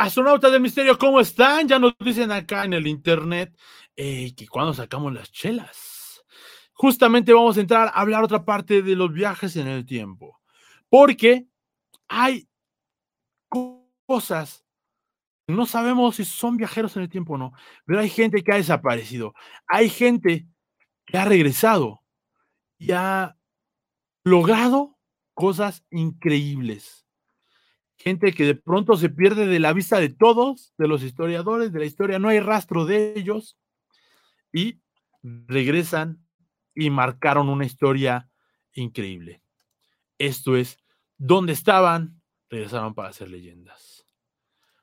Astronautas del misterio, ¿cómo están? Ya nos dicen acá en el internet eh, que cuando sacamos las chelas. Justamente vamos a entrar a hablar otra parte de los viajes en el tiempo. Porque hay cosas, no sabemos si son viajeros en el tiempo o no, pero hay gente que ha desaparecido. Hay gente que ha regresado y ha logrado cosas increíbles gente que de pronto se pierde de la vista de todos, de los historiadores de la historia, no hay rastro de ellos y regresan y marcaron una historia increíble. Esto es, ¿dónde estaban? Regresaron para hacer leyendas.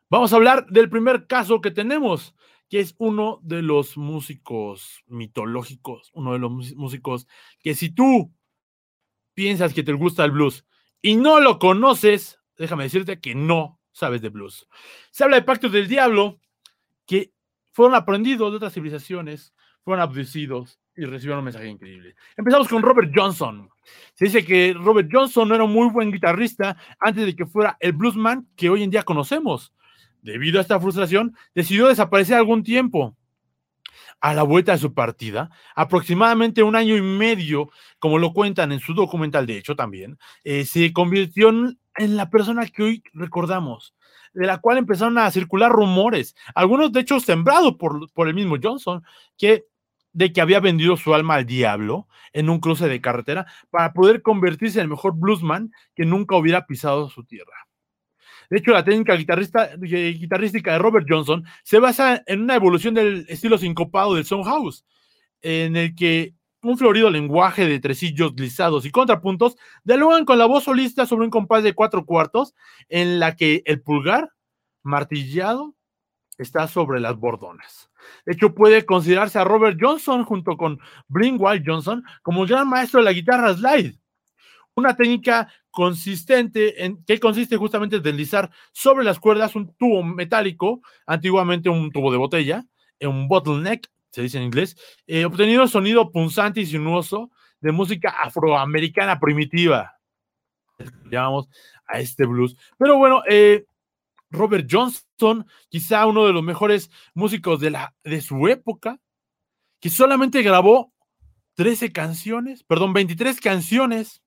Vamos a hablar del primer caso que tenemos, que es uno de los músicos mitológicos, uno de los músicos que si tú piensas que te gusta el blues y no lo conoces, déjame decirte que no sabes de blues. Se habla de pactos del diablo que fueron aprendidos de otras civilizaciones, fueron abducidos y recibieron un mensaje increíble. Empezamos con Robert Johnson. Se dice que Robert Johnson no era un muy buen guitarrista antes de que fuera el bluesman que hoy en día conocemos. Debido a esta frustración, decidió desaparecer algún tiempo. A la vuelta de su partida, aproximadamente un año y medio, como lo cuentan en su documental, de hecho también, eh, se convirtió en en la persona que hoy recordamos, de la cual empezaron a circular rumores, algunos de hecho sembrados por, el mismo Johnson, que de que había vendido su alma al diablo en un cruce de carretera para poder convertirse en el mejor bluesman que nunca hubiera pisado su tierra. De hecho, la técnica eh, guitarrística de Robert Johnson se basa en una evolución del estilo sincopado del House, en el que un florido lenguaje de tresillos lisados y contrapuntos dialogan con la voz solista sobre un compás de cuatro cuartos en la que el pulgar martillado está sobre las bordonas. De hecho, puede considerarse a Robert Johnson junto con White Johnson como el gran maestro de la guitarra slide. Una técnica consistente en que consiste justamente en deslizar sobre las cuerdas un tubo metálico, antiguamente un tubo de botella, un bottleneck se dice en inglés, eh, obtenido sonido punzante y sinuoso de música afroamericana primitiva. Llamamos a este blues. Pero bueno, eh, Robert Johnston, quizá uno de los mejores músicos de, la, de su época, que solamente grabó 13 canciones, perdón, 23 canciones,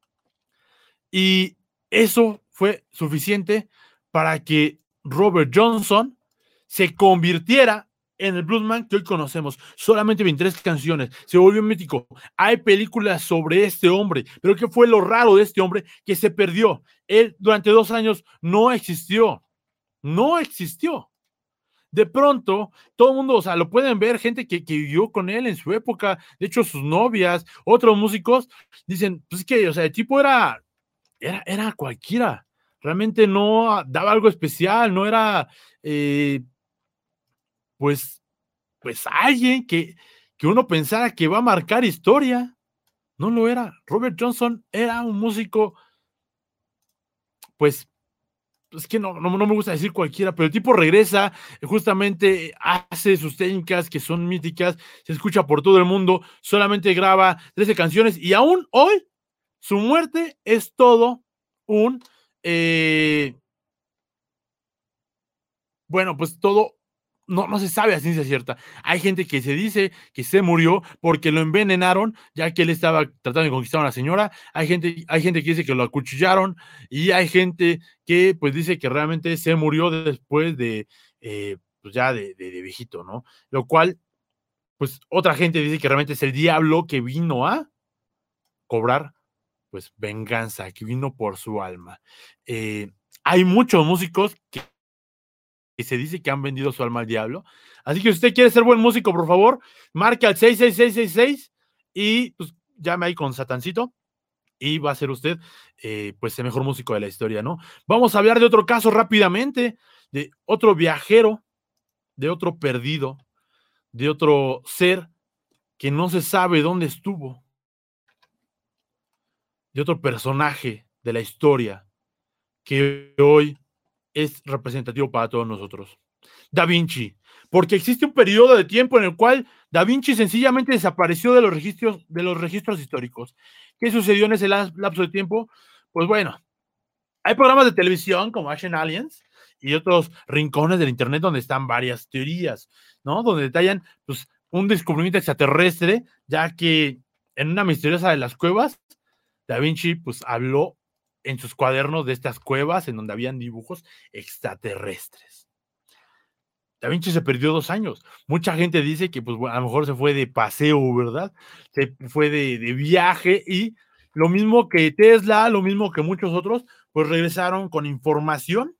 y eso fue suficiente para que Robert Johnson se convirtiera en el bluesman que hoy conocemos. Solamente 23 canciones. Se volvió mítico. Hay películas sobre este hombre, pero ¿qué fue lo raro de este hombre que se perdió? Él durante dos años no existió. No existió. De pronto, todo el mundo, o sea, lo pueden ver, gente que, vivió con él en su época, de hecho, sus novias, otros músicos, dicen, pues que, o sea, el tipo era, era, era cualquiera, realmente no daba algo especial, no era, eh, pues, pues alguien que, que uno pensara que va a marcar historia. No lo era. Robert Johnson era un músico, pues, es que no, no, me gusta decir cualquiera, pero el tipo regresa, justamente hace sus técnicas que son míticas, se escucha por todo el mundo, solamente graba 13 canciones y aún hoy su muerte es todo un, eh, bueno, pues todo no, no se sabe a ciencia cierta. Hay gente que se dice que se murió porque lo envenenaron, ya que él estaba tratando de conquistar a una señora. Hay gente, hay gente que dice que lo acuchillaron y hay gente que pues dice que realmente se murió después de, eh, pues ya de, viejito, ¿no? Lo cual, pues otra gente dice que realmente es el diablo que vino a cobrar pues venganza, que vino por su alma. Eh, hay muchos músicos que que se dice que han vendido su alma al diablo. Así que si usted quiere ser buen músico, por favor, marque al 66666 y pues llame ahí con Satancito y va a ser usted eh, pues el mejor músico de la historia, ¿no? Vamos a hablar de otro caso rápidamente, de otro viajero, de otro perdido, de otro ser que no se sabe dónde estuvo, de otro personaje de la historia que hoy es representativo para todos nosotros. Da Vinci, porque existe un periodo de tiempo en el cual Da Vinci sencillamente desapareció de los registros, de los registros históricos. ¿Qué sucedió en ese lapso de tiempo? Pues bueno, hay programas de televisión como Action Aliens y otros rincones del Internet donde están varias teorías, ¿no? Donde detallan pues, un descubrimiento extraterrestre, ya que en una misteriosa de las cuevas, Da Vinci pues habló en sus cuadernos de estas cuevas en donde habían dibujos extraterrestres. Da Vinci se perdió dos años. Mucha gente dice que pues a lo mejor se fue de paseo, ¿verdad? Se fue de, de viaje y lo mismo que Tesla, lo mismo que muchos otros, pues regresaron con información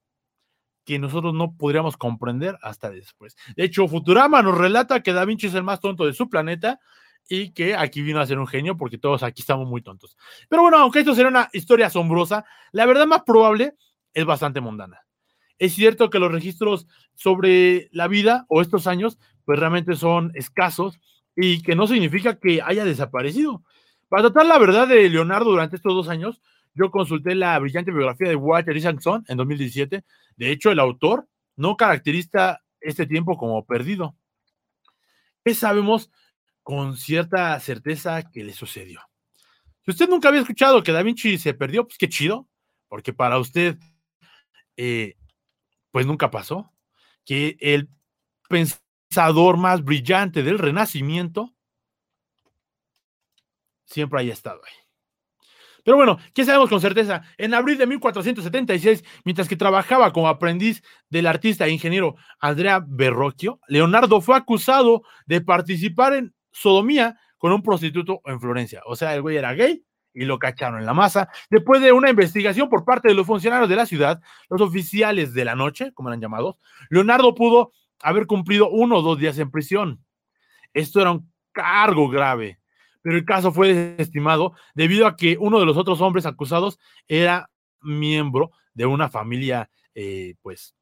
que nosotros no podríamos comprender hasta después. De hecho, Futurama nos relata que Da Vinci es el más tonto de su planeta y que aquí vino a ser un genio porque todos aquí estamos muy tontos. Pero bueno, aunque esto será una historia asombrosa, la verdad más probable es bastante mundana. Es cierto que los registros sobre la vida o estos años, pues realmente son escasos y que no significa que haya desaparecido. Para tratar la verdad de Leonardo durante estos dos años, yo consulté la brillante biografía de Walter Isaacson en 2017. De hecho, el autor no caracteriza este tiempo como perdido. ¿Qué sabemos con cierta certeza que le sucedió? Si usted nunca había escuchado que Da Vinci se perdió, pues qué chido, porque para usted, eh, pues nunca pasó. Que el pensador más brillante del Renacimiento siempre haya estado ahí. Pero bueno, ¿qué sabemos con certeza? En abril de 1476, mientras que trabajaba como aprendiz del artista e ingeniero Andrea Berrocchio, Leonardo fue acusado de participar en sodomía con un prostituto en Florencia. O sea, el güey era gay y lo cacharon en la masa. Después de una investigación por parte de los funcionarios de la ciudad, los oficiales de la noche, como eran llamados, Leonardo pudo haber cumplido uno o dos días en prisión. Esto era un cargo grave pero el caso fue desestimado debido a que uno de los otros hombres acusados era miembro de una familia, eh, pues,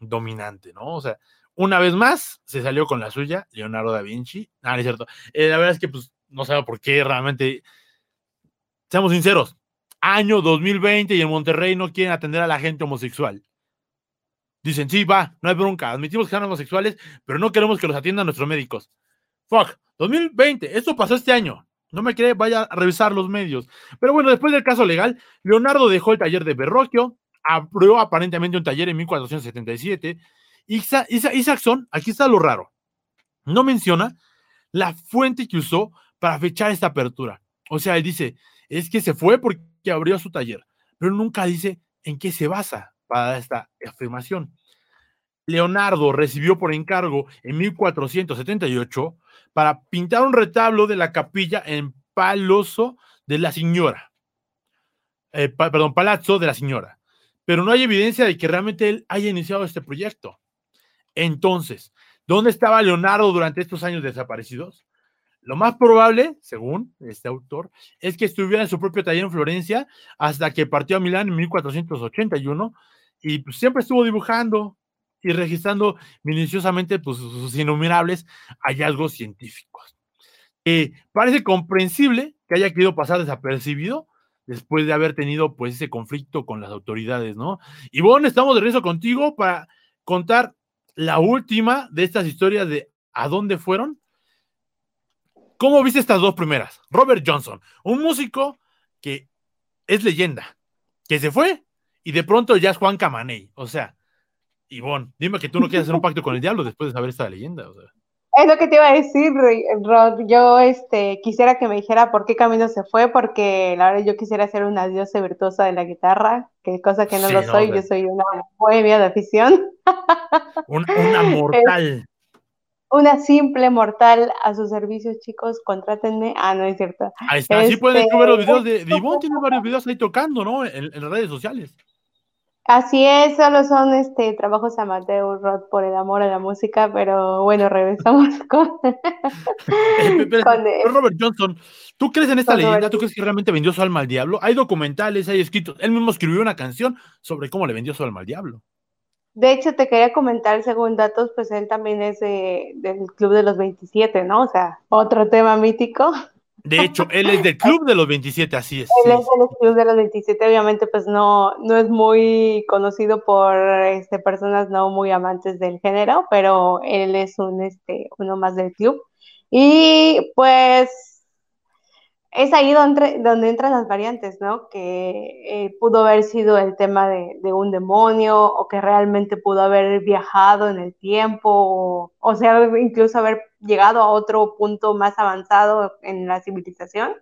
dominante, ¿no? O sea, una vez más se salió con la suya, Leonardo da Vinci. Ah, es cierto. Eh, la verdad es que, pues, no sé por qué realmente, seamos sinceros, año 2020 y en Monterrey no quieren atender a la gente homosexual. Dicen, sí, va, no hay bronca, admitimos que son homosexuales, pero no queremos que los atiendan nuestros médicos. Fuck, 2020, esto pasó este año. No me cree, vaya a revisar los medios. Pero bueno, después del caso legal, Leonardo dejó el taller de Berroquio, abrió aparentemente un taller en 1477. Isa, Isaacson, aquí está lo raro, no menciona la fuente que usó para fechar esta apertura. O sea, él dice, es que se fue porque abrió su taller, pero nunca dice en qué se basa para esta afirmación. Leonardo recibió por encargo en 1478 para pintar un retablo de la capilla en Paloso de la Señora. Eh, perdón, Palazzo de la Señora. Pero no hay evidencia de que realmente él haya iniciado este proyecto. Entonces, ¿dónde estaba Leonardo durante estos años desaparecidos? Lo más probable, según este autor, es que estuviera en su propio taller en Florencia hasta que partió a Milán en 1481 y pues, siempre estuvo dibujando, y registrando minuciosamente pues, sus innumerables hallazgos científicos. Eh, parece comprensible que haya querido pasar desapercibido después de haber tenido pues ese conflicto con las autoridades, ¿no? Y bueno, estamos de regreso contigo para contar la última de estas historias de a dónde fueron. ¿Cómo viste estas dos primeras? Robert Johnson, un músico que es leyenda, que se fue y de pronto ya es Juan Camaney, o sea, Ivonne, dime que tú no quieres hacer un pacto con el diablo después de saber esta leyenda. Es lo que te iba a decir, Rod. Yo este, quisiera que me dijera por qué camino se fue, porque la verdad yo quisiera ser una diosa virtuosa de la guitarra, que cosa que no lo soy, yo soy una bohemia de afición. una mortal. una simple mortal a sus servicios, chicos, contrátenme. Ah, no es cierto. Ahí está, sí pueden ver los videos de, de Ivonne, tiene varios videos ahí tocando, ¿no? en las redes sociales. Así es, solo son este trabajos amateur, Rod, por el amor a la música, pero bueno, regresamos con, Robert Johnson, ¿tú crees en esta leyenda? ¿Tú crees que realmente vendió su alma al diablo? Hay documentales, hay escritos, él mismo escribió una canción sobre cómo le vendió su alma al diablo. De hecho, te quería comentar, según datos, pues él también es del Club de los 27, ¿no? O sea, otro tema mítico. De hecho, él es del club de los 27, así es. Él es del club de los 27, obviamente, pues no, no es muy conocido por este, personas no muy amantes del género, pero él es un, este, uno más del club. Y pues es ahí donde, donde entran las variantes, ¿no? Que eh, pudo haber sido el tema de, un demonio o que realmente pudo haber viajado en el tiempo o, sea, incluso haber llegado a otro punto más avanzado en la civilización,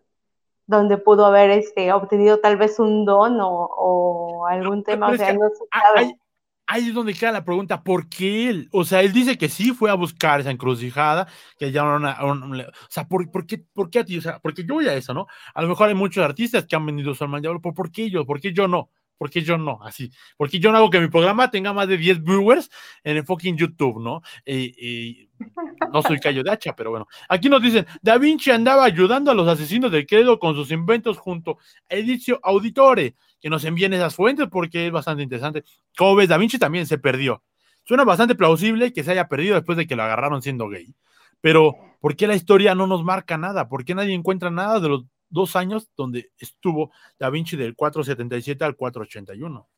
donde pudo haber este, obtenido tal vez un don o, algún tema. O sea, no se sabe ahí es donde queda la pregunta, ¿por qué él? O sea, él dice que sí fue a buscar esa encrucijada, que ya una, o sea, ¿por, qué, ¿por qué a ti? O sea, porque yo voy a eso, ¿no? A lo mejor hay muchos artistas que han venido su alma diablo, ¿por qué yo? ¿Por qué yo no? ¿Por qué yo no? Así. Porque yo no hago que mi programa tenga más de 10 viewers en el fucking YouTube, ¿no? Y, no soy callo de hacha, pero bueno. Aquí nos dicen, Da Vinci andaba ayudando a los asesinos del credo con sus inventos junto a Edizio Auditore que nos envíen esas fuentes porque es bastante interesante. Como ves, Da Vinci también se perdió. Suena bastante plausible que se haya perdido después de que lo agarraron siendo gay. Pero, ¿por qué la historia no nos marca nada? ¿Por qué nadie encuentra nada de los dos años donde estuvo Da Vinci del 477 al 481?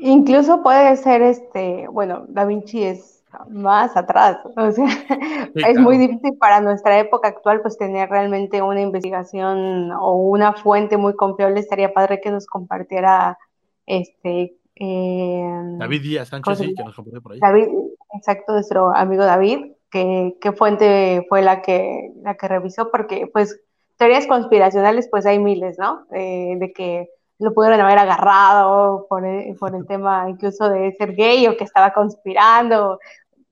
Incluso puede ser este, bueno, Da Vinci es más atrás. O sea, es muy difícil para nuestra época actual pues tener realmente una investigación o una fuente muy confiable. Estaría padre que nos compartiera este em, David Díaz Sánchez, sí, que nos compartió por ahí. David, exacto, nuestro amigo David, que, qué fuente fue la que, la que revisó, porque pues teorías conspiracionales pues hay miles, ¿no? de que lo pudieron haber agarrado por el, por el tema incluso de ser gay o que estaba conspirando,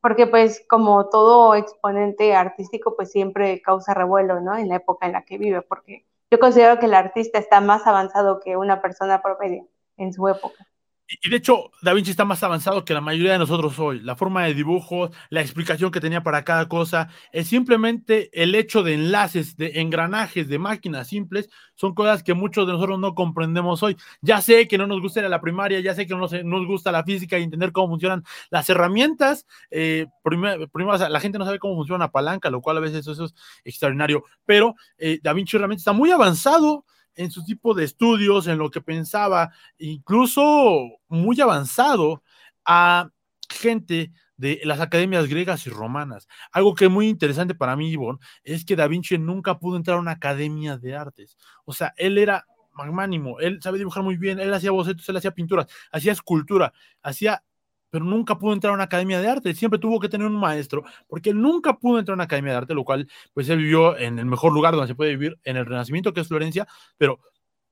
porque pues como todo exponente artístico pues siempre causa revuelo, ¿no? En la época en la que vive, porque yo considero que el artista está más avanzado que una persona promedio en su época. Y de hecho, Da Vinci está más avanzado que la mayoría de nosotros hoy. La forma de dibujos, la explicación que tenía para cada cosa, es simplemente el hecho de enlaces, de engranajes, de máquinas simples, son cosas que muchos de nosotros no comprendemos hoy. Ya sé que no nos gusta la primaria, ya sé que no nos, gusta la física y entender cómo funcionan las herramientas. Eh, primero, la gente no sabe cómo funciona una palanca, lo cual a veces eso, es extraordinario, pero eh, Da Vinci realmente está muy avanzado en su tipo de estudios, en lo que pensaba, incluso muy avanzado a gente de las academias griegas y romanas. Algo que es muy interesante para mí, Ivonne, es que Da Vinci nunca pudo entrar a una academia de artes. O sea, él era magnánimo, él sabe dibujar muy bien, él hacía bocetos, él hacía pinturas, hacía escultura, hacía pero nunca pudo entrar a una academia de arte, siempre tuvo que tener un maestro, porque él nunca pudo entrar a una academia de arte, lo cual, pues él vivió en el mejor lugar donde se puede vivir, en el Renacimiento, que es Florencia, pero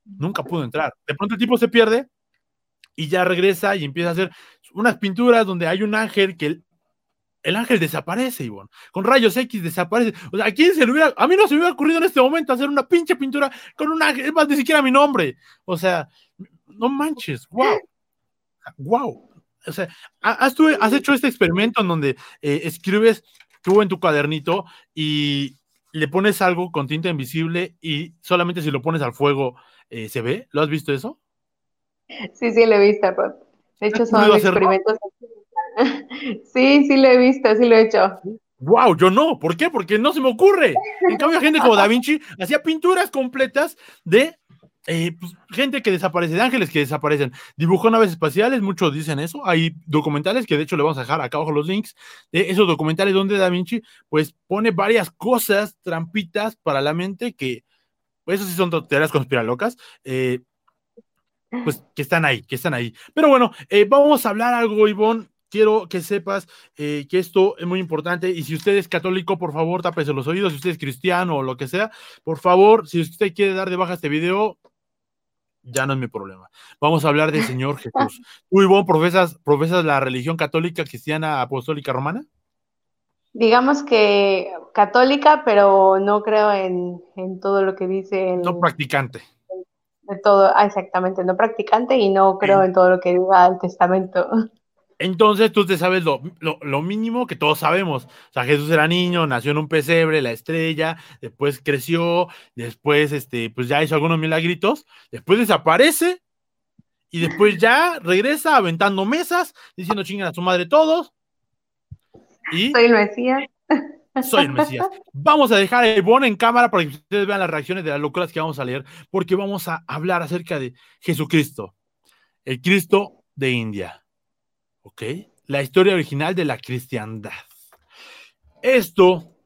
nunca pudo entrar. De pronto el tipo se pierde y ya regresa y empieza a hacer unas pinturas donde hay un ángel que el, ángel desaparece, Ivonne, con rayos X desaparece. O sea, ¿a quién se le hubiera, a mí no se me hubiera ocurrido en este momento hacer una pinche pintura con un ángel, es más, ni siquiera mi nombre. O sea, no manches, wow, wow o sea, has, has hecho este experimento en donde eh, escribes tú en tu cuadernito y le pones algo con tinta invisible y solamente si lo pones al fuego eh, se ve. ¿Lo has visto eso? Sí, sí, lo he visto, De hecho, son experimentos. sí, sí lo he visto, sí lo he hecho. Wow, yo no. ¿Por qué? Porque no se me ocurre. En cambio, gente como Da Vinci hacía pinturas completas de eh, pues, gente que desaparece, de ángeles que desaparecen. Dibujó naves espaciales, muchos dicen eso. Hay documentales que de hecho le vamos a dejar acá abajo los links de esos documentales donde Da Vinci pues pone varias cosas, trampitas para la mente que, pues eso sí son teorías conspiralocas, eh, pues que están ahí, que están ahí. Pero bueno, eh, vamos a hablar algo, Ivonne. Quiero que sepas que esto es muy importante y si usted es católico, por favor, tápese los oídos. Si usted es cristiano o lo que sea, por favor, si usted quiere dar de baja este video, ya no es mi problema. Vamos a hablar del Señor Jesús. ¿Tú, Ivonne, profesas, profesas la religión católica, cristiana, apostólica, romana? Digamos que católica, pero no creo en, todo lo que dice. no practicante. De todo, ah, exactamente, no practicante y no creo en todo lo que diga el testamento. Entonces tú te sabes lo, mínimo que todos sabemos. O sea, Jesús era niño, nació en un pesebre, la estrella, después creció, después este, pues ya hizo algunos milagritos, después desaparece y después ya regresa aventando mesas, diciendo chingan a su madre todos. Y soy el Mesías. Soy el Mesías. Vamos a dejar el bono en cámara para que ustedes vean las reacciones de las locuras que vamos a leer, porque vamos a hablar acerca de Jesucristo, el Cristo de India. ¿Ok? La historia original de la cristiandad. Esto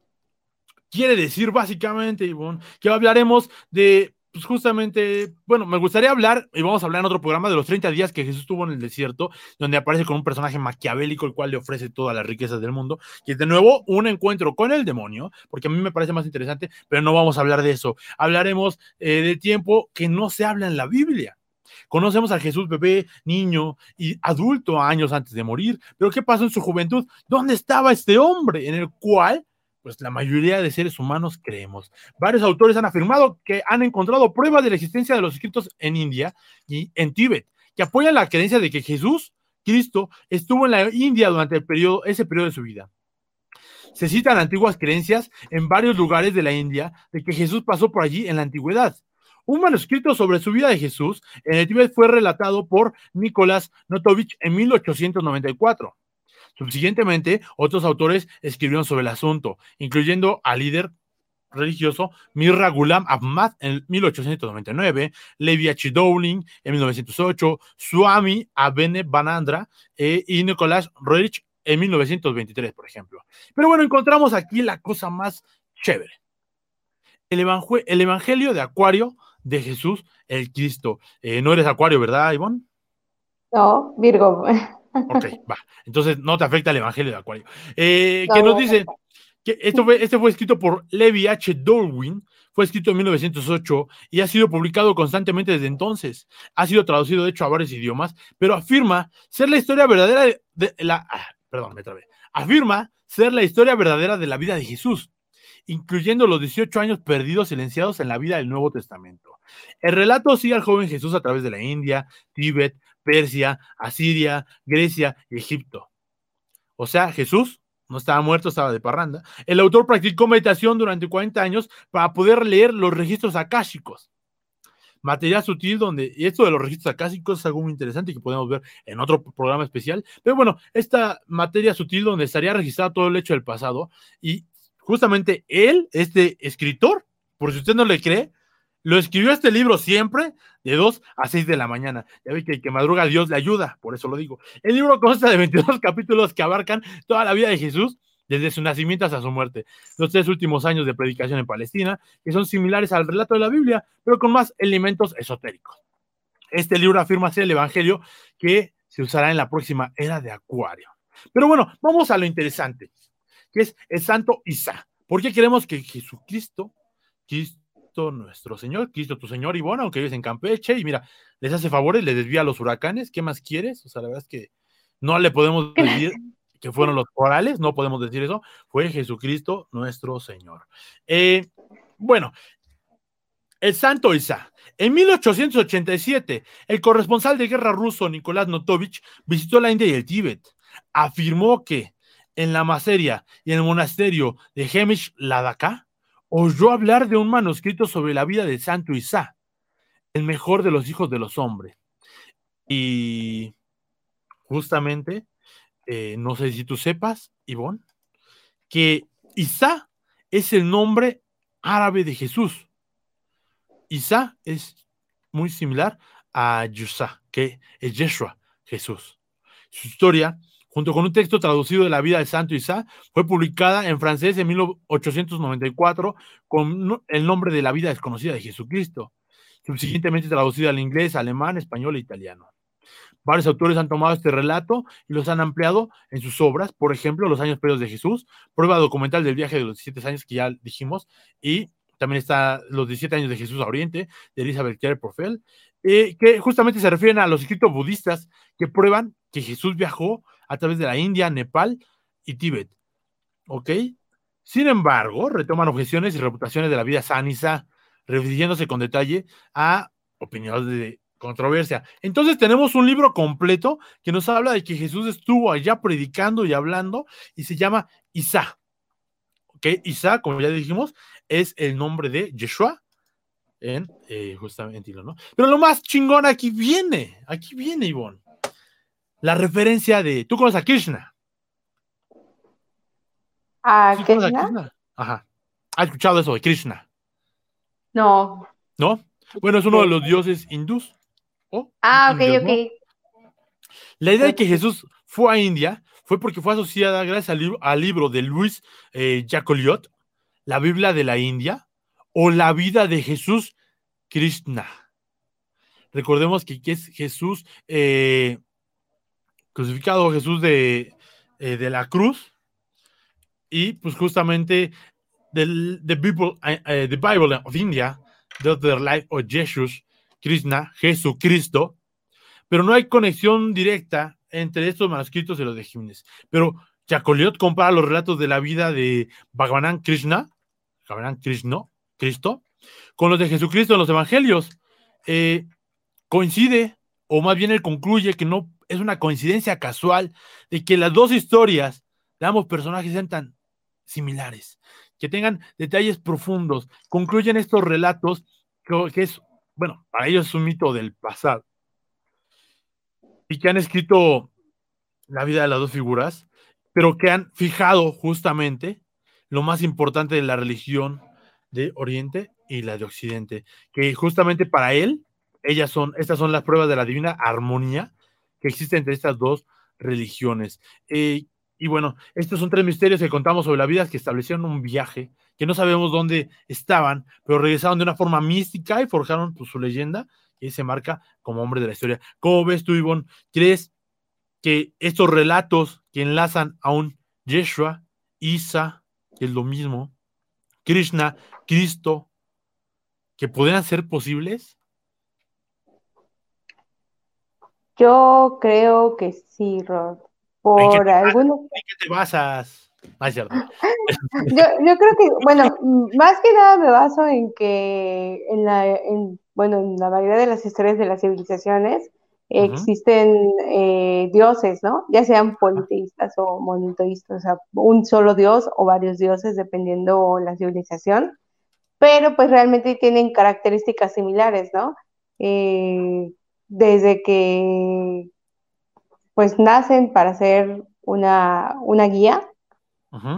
quiere decir básicamente, Ivonne, que hablaremos de pues justamente, bueno, me gustaría hablar, y vamos a hablar en otro programa, de los 30 días que Jesús tuvo en el desierto, donde aparece con un personaje maquiavélico, el cual le ofrece todas las riquezas del mundo, y de nuevo un encuentro con el demonio, porque a mí me parece más interesante, pero no vamos a hablar de eso. Hablaremos eh, de tiempo que no se habla en la Biblia. Conocemos a Jesús bebé, niño y adulto años antes de morir, pero ¿qué pasó en su juventud? ¿Dónde estaba este hombre en el cual pues la mayoría de seres humanos creemos. Varios autores han afirmado que han encontrado pruebas de la existencia de los escritos en India y en Tíbet, que apoyan la creencia de que Jesús, Cristo, estuvo en la India durante ese periodo de su vida. Se citan antiguas creencias en varios lugares de la India de que Jesús pasó por allí en la antigüedad. Un manuscrito sobre su vida de Jesús en el Tíbet fue relatado por Nicolás Notovich en 1894. Subsiguientemente, otros autores escribieron sobre el asunto, incluyendo al líder religioso Mirra Gulam Ahmad en 1899, Levi H. Dowling en 1908, Swami Abene Banandra eh, y Nicolás Roerich en 1923, por ejemplo. Pero bueno, encontramos aquí la cosa más chévere. El, evangelio de Acuario de Jesús, el Cristo. Eh, no eres Acuario, ¿verdad, Ivonne? No, Virgo. Ok, va. Entonces no te afecta el Evangelio de Acuario. Eh, que nos dice que esto fue, este fue escrito por Levi H. Darwin, fue escrito en 1908 y ha sido publicado constantemente desde entonces. Ha sido traducido, de hecho, a varios idiomas, pero afirma ser la historia verdadera de, la. Ah, perdón, me trabé. Afirma ser la historia verdadera de la vida de Jesús, incluyendo los 18 años perdidos silenciados en la vida del Nuevo Testamento. El relato sigue al joven Jesús a través de la India, Tíbet, Persia, Asiria, Grecia y Egipto. O sea, Jesús no estaba muerto, estaba de parranda. El autor practicó meditación durante 40 años para poder leer los registros akáshicos. Material sutil donde, y esto de los registros akáshicos es algo muy interesante que podemos ver en otro programa especial, pero bueno, esta materia sutil donde estaría registrado todo el hecho del pasado y justamente él, este escritor, por si usted no le cree, lo escribió este libro siempre de 2 a 6 de la mañana. Ya ve que el que madruga Dios le ayuda, por eso lo digo. El libro consta de 22 capítulos que abarcan toda la vida de Jesús, desde su nacimiento hasta su muerte. Los tres últimos años de predicación en Palestina, que son similares al relato de la Biblia, pero con más elementos esotéricos. Este libro afirma ser el Evangelio que se usará en la próxima era de Acuario. Pero bueno, vamos a lo interesante, que es el Santo Isa. ¿Por qué queremos que Jesucristo, Cristo nuestro Señor, Cristo tu Señor y bueno, aunque vives en Campeche y mira, les hace favores, les desvía a los huracanes, ¿qué más quieres? O sea, la verdad es que no le podemos decir que fueron los orales, no podemos decir eso, fue Jesucristo nuestro Señor. Eh, bueno, el Santo Isa. En 1887, el corresponsal de guerra ruso Nicolás Notovich visitó la India y el Tíbet. Afirmó que en la Maseria y en el monasterio de Hemish Ladakha oyó hablar de un manuscrito sobre la vida de Santo Isa, el mejor de los hijos de los hombres. Y justamente, eh, no sé si tú sepas, Ivonne, que Isa es el nombre árabe de Jesús. Isa es muy similar a Yusa, que es Yeshua, Jesús. Su historia junto con un texto traducido de la vida de Santo Isa, fue publicada en francés en 1894 con el nombre de la vida desconocida de Jesucristo, subsiguientemente traducido al inglés, alemán, español e italiano. Varios autores han tomado este relato y los han ampliado en sus obras, por ejemplo, Los años perdidos de Jesús, prueba documental del viaje de los 17 años que ya dijimos, y también está Los 17 años de Jesús a Oriente, de Elizabeth Clare Profel, eh, que justamente se refieren a los escritos budistas que prueban que Jesús viajó a través de la India, Nepal y Tíbet. ¿Ok? Sin embargo, retoman objeciones y reputaciones de la vida sanisa, refiriéndose con detalle a opiniones de controversia. Entonces tenemos un libro completo que nos habla de que Jesús estuvo allá predicando y hablando y se llama Isa. ¿Ok? Isa, como ya dijimos, es el nombre de Yeshua en eh, justamente, ¿no? Pero lo más chingón aquí viene, aquí viene, Ivonne la referencia de. ¿Tú conoces a Krishna? ¿A Krishna? Ajá. ¿Has escuchado eso de Krishna? No. ¿No? Bueno, es uno de los dioses hindús. ah, ok, ok. La idea de que Jesús fue a India fue porque fue asociada gracias al libro, al libro de Luis eh, Jacoliot, la Biblia de la India o la vida de Jesús Krishna. Recordemos que, es Jesús eh, crucificado, Jesús de, eh, de, la cruz, y pues justamente del the Bible, uh, Bible of India, the, the life of Jesus, Krishna, Jesucristo, pero no hay conexión directa entre estos manuscritos y los de Jiménez. Pero Chacoliot compara los relatos de la vida de Bhagavan Krishna, Bhagavan Krishna, Cristo, con los de Jesucristo en los evangelios. Coincide, o más bien él concluye que no es una coincidencia casual de que las dos historias de ambos personajes sean tan similares, que tengan detalles profundos, concluyen estos relatos que es, bueno, para ellos es un mito del pasado y que han escrito la vida de las dos figuras, pero que han fijado justamente lo más importante de la religión de Oriente y la de Occidente, que justamente para él, ellas son, estas son las pruebas de la divina armonía que existe entre estas dos religiones. Eh, y bueno, estos son tres misterios que contamos sobre la vida que establecieron un viaje, que no sabemos dónde estaban, pero regresaron de una forma mística y forjaron pues, su leyenda y se marca como hombre de la historia. ¿Cómo ves tú, Ivonne? ¿Crees que estos relatos que enlazan a un Yeshua, Isa, que es lo mismo, Krishna, Cristo, que podrían ser posibles? Yo creo que sí, Rod. Por algunos. ¿En qué te basas? yo, yo, creo que, bueno, más que nada me baso en que en la, en, bueno, en la mayoría de las historias de las civilizaciones existen eh, dioses, ¿no? Ya sean politeístas o monoteístas, o sea, un solo dios o varios dioses dependiendo la civilización, pero pues realmente tienen características similares, ¿no? Eh, desde que pues nacen para ser una, una guía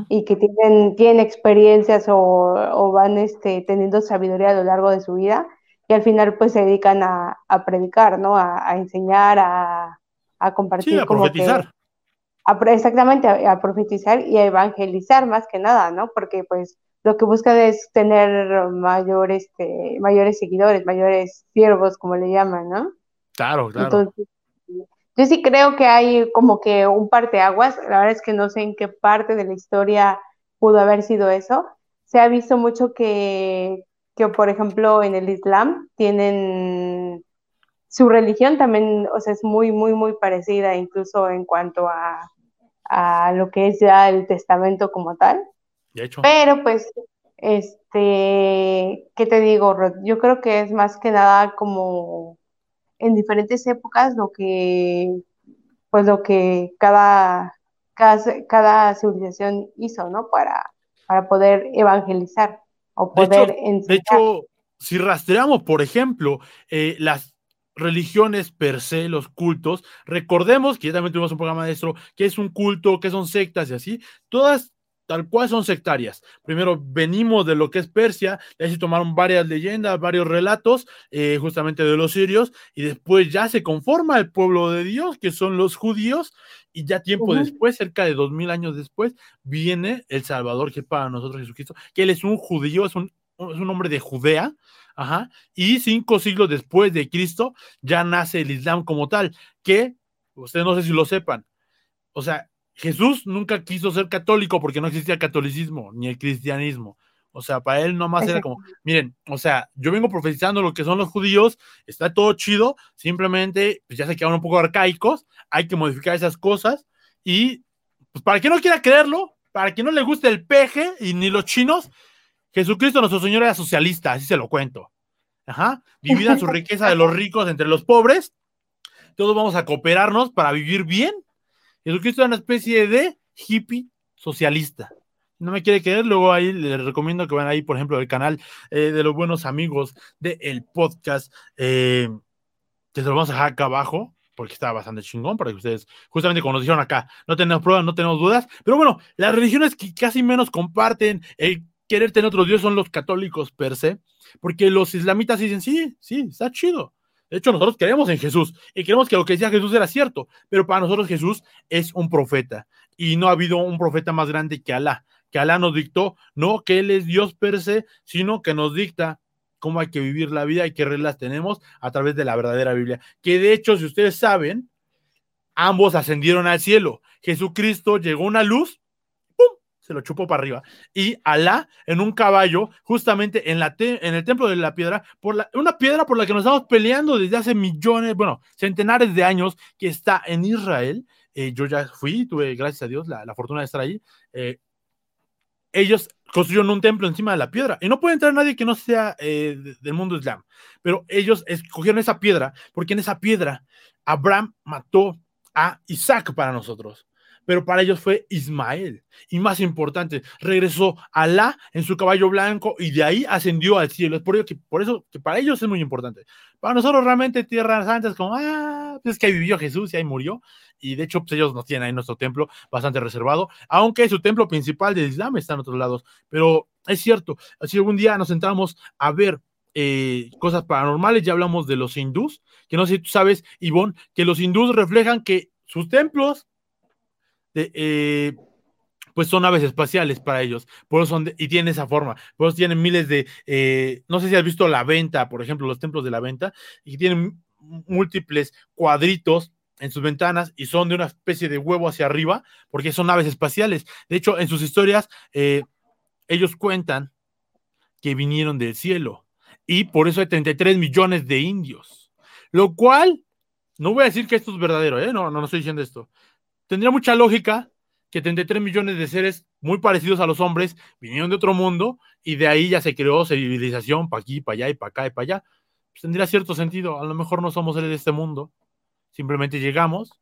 y que tienen, tienen experiencias o, van este, teniendo sabiduría a lo largo de su vida y al final pues se dedican a, predicar, ¿no? A, enseñar, a, compartir. Sí, a profetizar. exactamente, a, profetizar y a evangelizar más que nada, ¿no? Porque pues lo que buscan es tener mayor, este, mayores seguidores, mayores siervos, como le llaman, ¿no? Claro, claro. Entonces, yo sí creo que hay como que un parteaguas, la verdad es que no sé en qué parte de la historia pudo haber sido eso. Se ha visto mucho que, que por ejemplo, en el Islam tienen su religión también, o sea, es muy, muy, muy parecida, incluso en cuanto a, a lo que es ya el testamento como tal. Pero pues, este, ¿qué te digo, Rod? Yo creo que es más que nada como en diferentes épocas lo que, pues lo que cada, cada, civilización hizo, ¿no? Para, para poder evangelizar o poder enseñar. De hecho, si rastreamos, por ejemplo, eh, las religiones per se, los cultos, recordemos que ya también tuvimos un programa de esto, que es un culto, que son sectas y así, todas tal cual son sectarias. Primero venimos de lo que es Persia, y ahí se tomaron varias leyendas, varios relatos, eh, justamente de los sirios, y después ya se conforma el pueblo de Dios, que son los judíos, y ya tiempo después, cerca de dos mil años después, viene el Salvador, que para nosotros Jesucristo, que él es un judío, es un, es un hombre de Judea, ajá, y cinco siglos después de Cristo ya nace el Islam como tal, que ustedes no sé si lo sepan, o sea, Jesús nunca quiso ser católico porque no existía catolicismo ni el cristianismo. O sea, para él nomás era como, miren, o sea, yo vengo profetizando lo que son los judíos, está todo chido, simplemente pues ya se quedaron un poco arcaicos, hay que modificar esas cosas y pues para quien no quiera creerlo, para quien no le guste el peje y ni los chinos, Jesucristo nuestro Señor era socialista, así se lo cuento. Ajá, dividan su riqueza de los ricos entre los pobres, todos vamos a cooperarnos para vivir bien Jesucristo es una especie de hippie socialista. No me quiere creer, luego ahí les recomiendo que vayan ahí, por ejemplo, al canal eh, de los buenos amigos del podcast, eh, que se lo vamos a dejar acá abajo, porque está bastante chingón, para que ustedes, justamente como nos dijeron acá, no tenemos pruebas, no tenemos dudas, pero bueno, las religiones que casi menos comparten el querer tener otro Dios son los católicos per se, porque los islamitas dicen, sí, sí, está chido, de hecho, nosotros creemos en Jesús y creemos que lo que decía Jesús era cierto, pero para nosotros Jesús es un profeta y no ha habido un profeta más grande que Alá, que Alá nos dictó, no que Él es Dios per se, sino que nos dicta cómo hay que vivir la vida y qué reglas tenemos a través de la verdadera Biblia. Que de hecho, si ustedes saben, ambos ascendieron al cielo. Jesucristo llegó a una luz. Se lo chupó para arriba. Y Alá en un caballo, justamente en, la en el templo de la piedra, por la, una piedra por la que nos estamos peleando desde hace millones, bueno, centenares de años, que está en Israel. Eh, yo ya fui, tuve, gracias a Dios, la, la fortuna de estar ahí. Eh, ellos construyeron un templo encima de la piedra y no puede entrar nadie que no sea eh, del mundo islam. Pero ellos escogieron esa piedra porque en esa piedra Abraham mató a Isaac para nosotros. Pero para ellos fue Ismael. Y más importante, regresó Alá en su caballo blanco y de ahí ascendió al cielo. Es por eso que, por eso que para ellos es muy importante. Para nosotros realmente Tierra Santa es como, ah, pues es que ahí vivió Jesús y ahí murió y de hecho pues, ellos nos tienen ahí nuestro templo bastante reservado, aunque su templo principal del Islam está en otros lados, pero es cierto, si algún día nos sentamos a ver eh, cosas paranormales, ya hablamos de los hindús, que no sé si tú sabes, Ivonne, que los hindús reflejan que sus templos eh, pues son aves espaciales para ellos, por eso son y tienen esa forma, por eso tienen miles de, eh, no sé si has visto la venta, por ejemplo, los templos de la venta, y tienen múltiples cuadritos en sus ventanas y son de una especie de huevo hacia arriba, porque son naves espaciales. De hecho, en sus historias, eh, ellos cuentan que vinieron del cielo y por eso hay 33 millones de indios. Lo cual, no voy a decir que esto es verdadero, no, no estoy diciendo esto. Tendría mucha lógica que 33 millones de seres muy parecidos a los hombres vinieron de otro mundo y de ahí ya se creó civilización para aquí, para allá y para acá y para allá. Pues tendría cierto sentido. A lo mejor no somos seres de este mundo Simplemente llegamos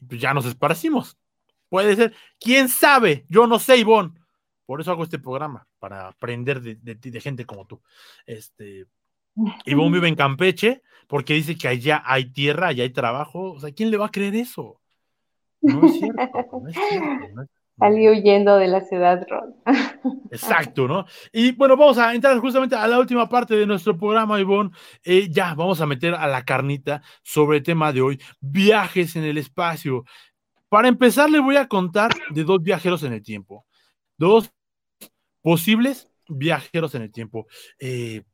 y pues ya nos esparcimos. Puede ser. ¿Quién sabe? Yo no sé, Ivonne. Por eso hago este programa, para aprender de, de, gente como tú. Este, Ivonne vive en Campeche porque dice que allá hay tierra, allá hay trabajo. O sea, ¿quién le va a creer eso? No es cierto, no es cierto. Salí huyendo de la ciudad, Ron. Exacto, ¿no? Y bueno, vamos a entrar justamente a la última parte de nuestro programa, Ivonne. Eh, ya, vamos a meter a la carnita sobre el tema de hoy, viajes en el espacio. Para empezar, le voy a contar de dos viajeros en el tiempo. Dos posibles viajeros en el tiempo. Eh,